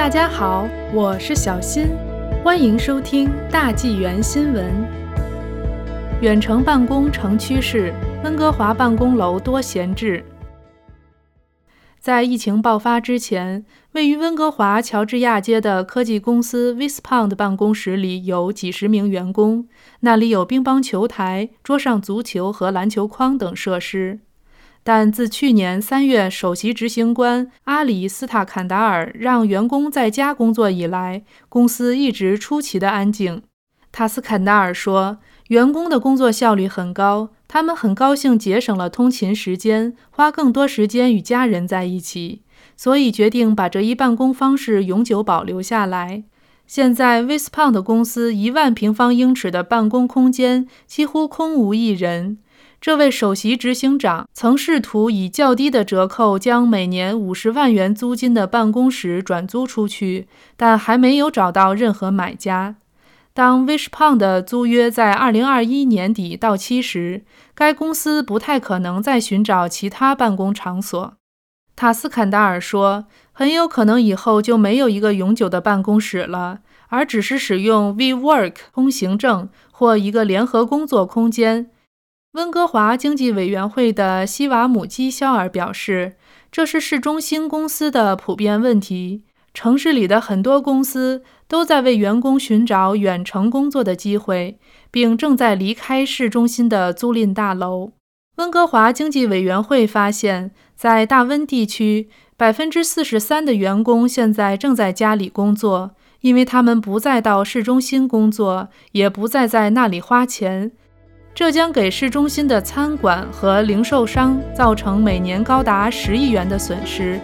大家好，我是小新，欢迎收听大纪元新闻。远程办公成趋势，温哥华办公楼多闲置。在疫情爆发之前，位于温哥华乔治亚街的科技公司 Vispond 办公室里有几十名员工，那里有乒乓球台、桌上足球和篮球框等设施。但自去年三月，首席执行官阿里斯塔坎达尔让员工在家工作以来，公司一直出奇的安静。塔斯坎达尔说：“员工的工作效率很高，他们很高兴节省了通勤时间，花更多时间与家人在一起，所以决定把这一办公方式永久保留下来。”现在 v i s p o n 的公司一万平方英尺的办公空间几乎空无一人。这位首席执行长曾试图以较低的折扣将每年五十万元租金的办公室转租出去，但还没有找到任何买家。当 Wishpond 的租约在二零二一年底到期时，该公司不太可能再寻找其他办公场所。塔斯坎达尔说：“很有可能以后就没有一个永久的办公室了，而只是使用 WeWork 通行证或一个联合工作空间。”温哥华经济委员会的西瓦姆基肖尔表示：“这是市中心公司的普遍问题。城市里的很多公司都在为员工寻找远程工作的机会，并正在离开市中心的租赁大楼。”温哥华经济委员会发现，在大温地区，百分之四十三的员工现在正在家里工作，因为他们不再到市中心工作，也不再在那里花钱。这将给市中心的餐馆和零售商造成每年高达十亿元的损失。